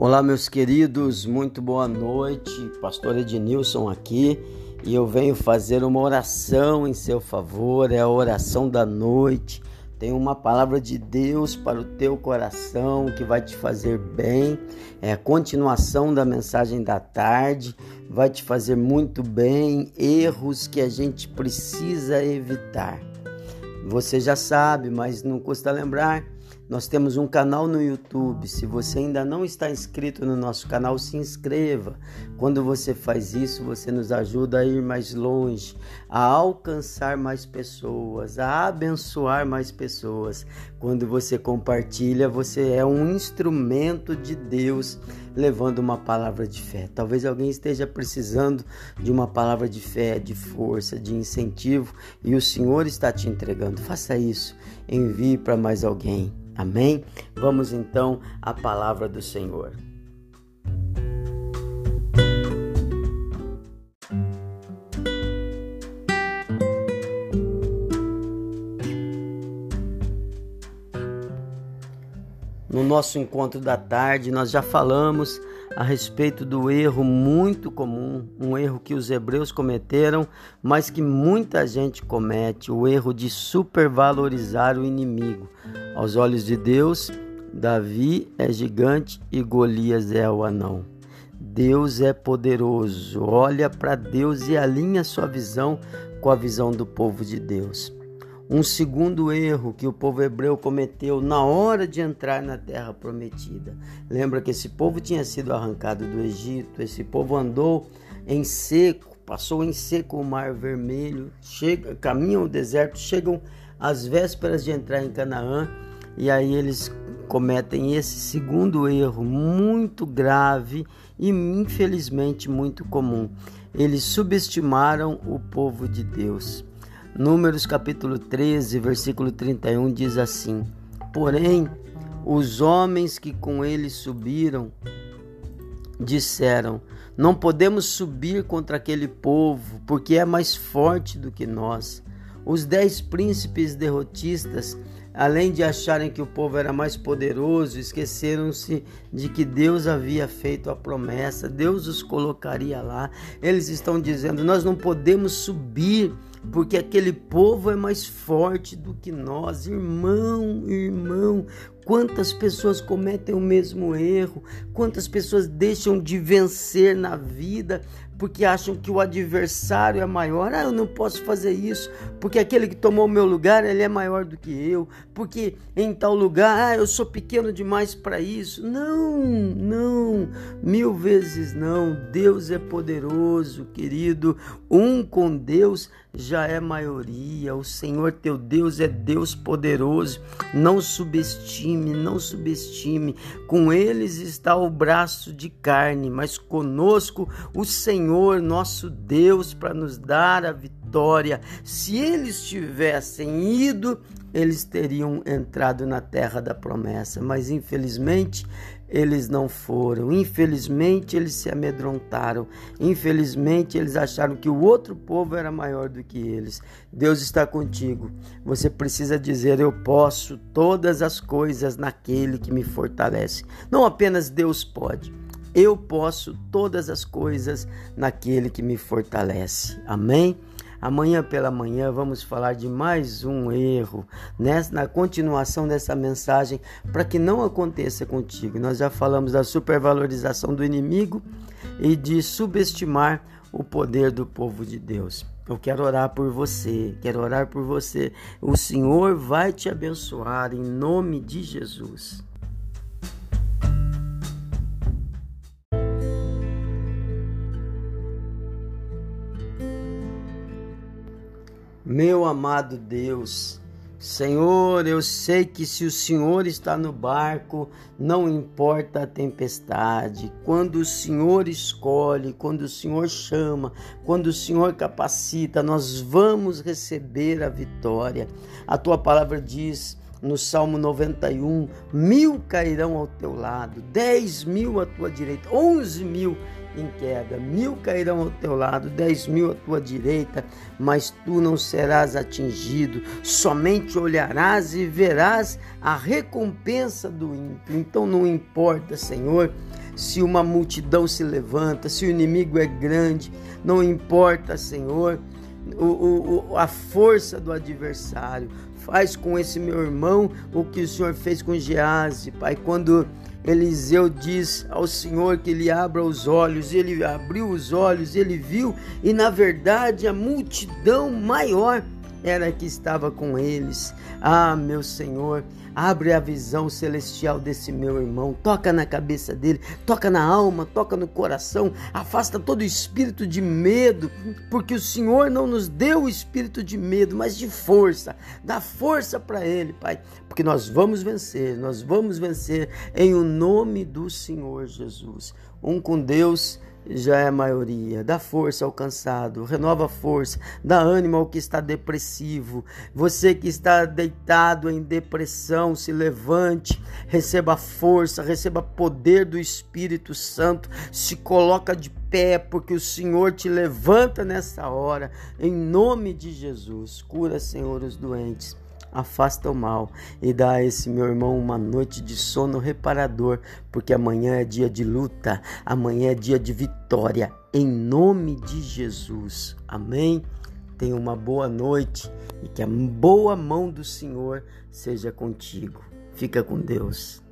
Olá, meus queridos, muito boa noite. Pastor Ednilson aqui e eu venho fazer uma oração em seu favor, é a oração da noite. Tem uma palavra de Deus para o teu coração que vai te fazer bem. É a continuação da mensagem da tarde, vai te fazer muito bem. Erros que a gente precisa evitar. Você já sabe, mas não custa lembrar nós temos um canal no YouTube. Se você ainda não está inscrito no nosso canal, se inscreva. Quando você faz isso, você nos ajuda a ir mais longe, a alcançar mais pessoas, a abençoar mais pessoas. Quando você compartilha, você é um instrumento de Deus levando uma palavra de fé. Talvez alguém esteja precisando de uma palavra de fé, de força, de incentivo e o Senhor está te entregando. Faça isso. Envie para mais alguém. Amém? Vamos então à palavra do Senhor. No nosso encontro da tarde, nós já falamos a respeito do erro muito comum, um erro que os hebreus cometeram, mas que muita gente comete, o erro de supervalorizar o inimigo. Aos olhos de Deus, Davi é gigante e Golias é o anão. Deus é poderoso. Olha para Deus e alinha sua visão com a visão do povo de Deus. Um segundo erro que o povo hebreu cometeu na hora de entrar na terra prometida. Lembra que esse povo tinha sido arrancado do Egito, esse povo andou em seco, passou em seco o mar vermelho, chega, caminham o deserto, chegam às vésperas de entrar em Canaã e aí eles cometem esse segundo erro muito grave e infelizmente muito comum. Eles subestimaram o povo de Deus. Números capítulo 13, versículo 31 diz assim: Porém, os homens que com ele subiram disseram: Não podemos subir contra aquele povo, porque é mais forte do que nós. Os dez príncipes derrotistas, além de acharem que o povo era mais poderoso, esqueceram-se de que Deus havia feito a promessa, Deus os colocaria lá. Eles estão dizendo: Nós não podemos subir porque aquele povo é mais forte do que nós. Irmão, irmão, quantas pessoas cometem o mesmo erro, quantas pessoas deixam de vencer na vida porque acham que o adversário é maior. Ah, eu não posso fazer isso, porque aquele que tomou meu lugar, ele é maior do que eu, porque em tal lugar, ah, eu sou pequeno demais para isso. Não, não, mil vezes não. Deus é poderoso, querido. Um com Deus é maioria. O Senhor teu Deus é Deus poderoso. Não subestime, não subestime. Com eles está o braço de carne, mas conosco o Senhor nosso Deus para nos dar a vitória. Se eles tivessem ido, eles teriam entrado na terra da promessa, mas infelizmente eles não foram. Infelizmente, eles se amedrontaram. Infelizmente, eles acharam que o outro povo era maior do que eles. Deus está contigo. Você precisa dizer: Eu posso todas as coisas naquele que me fortalece. Não apenas Deus pode. Eu posso todas as coisas naquele que me fortalece. Amém? Amanhã pela manhã vamos falar de mais um erro, nessa, na continuação dessa mensagem, para que não aconteça contigo. Nós já falamos da supervalorização do inimigo e de subestimar o poder do povo de Deus. Eu quero orar por você, quero orar por você. O Senhor vai te abençoar em nome de Jesus. Meu amado Deus, Senhor, eu sei que se o Senhor está no barco, não importa a tempestade. Quando o Senhor escolhe, quando o Senhor chama, quando o Senhor capacita, nós vamos receber a vitória. A tua palavra diz no Salmo 91: mil cairão ao teu lado, dez mil à tua direita, onze mil em queda. Mil cairão ao teu lado, dez mil à tua direita, mas tu não serás atingido. Somente olharás e verás a recompensa do ímpio. Então não importa, Senhor, se uma multidão se levanta, se o inimigo é grande, não importa, Senhor, o, o, a força do adversário. Faz com esse meu irmão o que o Senhor fez com Gease, Pai, quando Eliseu diz ao Senhor que ele abra os olhos, ele abriu os olhos, ele viu, e na verdade a multidão maior era que estava com eles. Ah, meu Senhor, abre a visão celestial desse meu irmão, toca na cabeça dele, toca na alma, toca no coração, afasta todo espírito de medo, porque o Senhor não nos deu o espírito de medo, mas de força. Dá força para ele, Pai, porque nós vamos vencer, nós vamos vencer em o nome do Senhor Jesus. Um com Deus já é a maioria. Dá força ao cansado, renova a força, dá ânimo ao que está depressivo. Você que está deitado em depressão, se levante, receba força, receba poder do Espírito Santo, se coloca de pé, porque o Senhor te levanta nessa hora, em nome de Jesus. Cura, Senhor, os doentes afasta o mal e dá a esse meu irmão uma noite de sono reparador, porque amanhã é dia de luta, amanhã é dia de vitória, em nome de Jesus. Amém? Tenha uma boa noite e que a boa mão do Senhor seja contigo. Fica com Deus.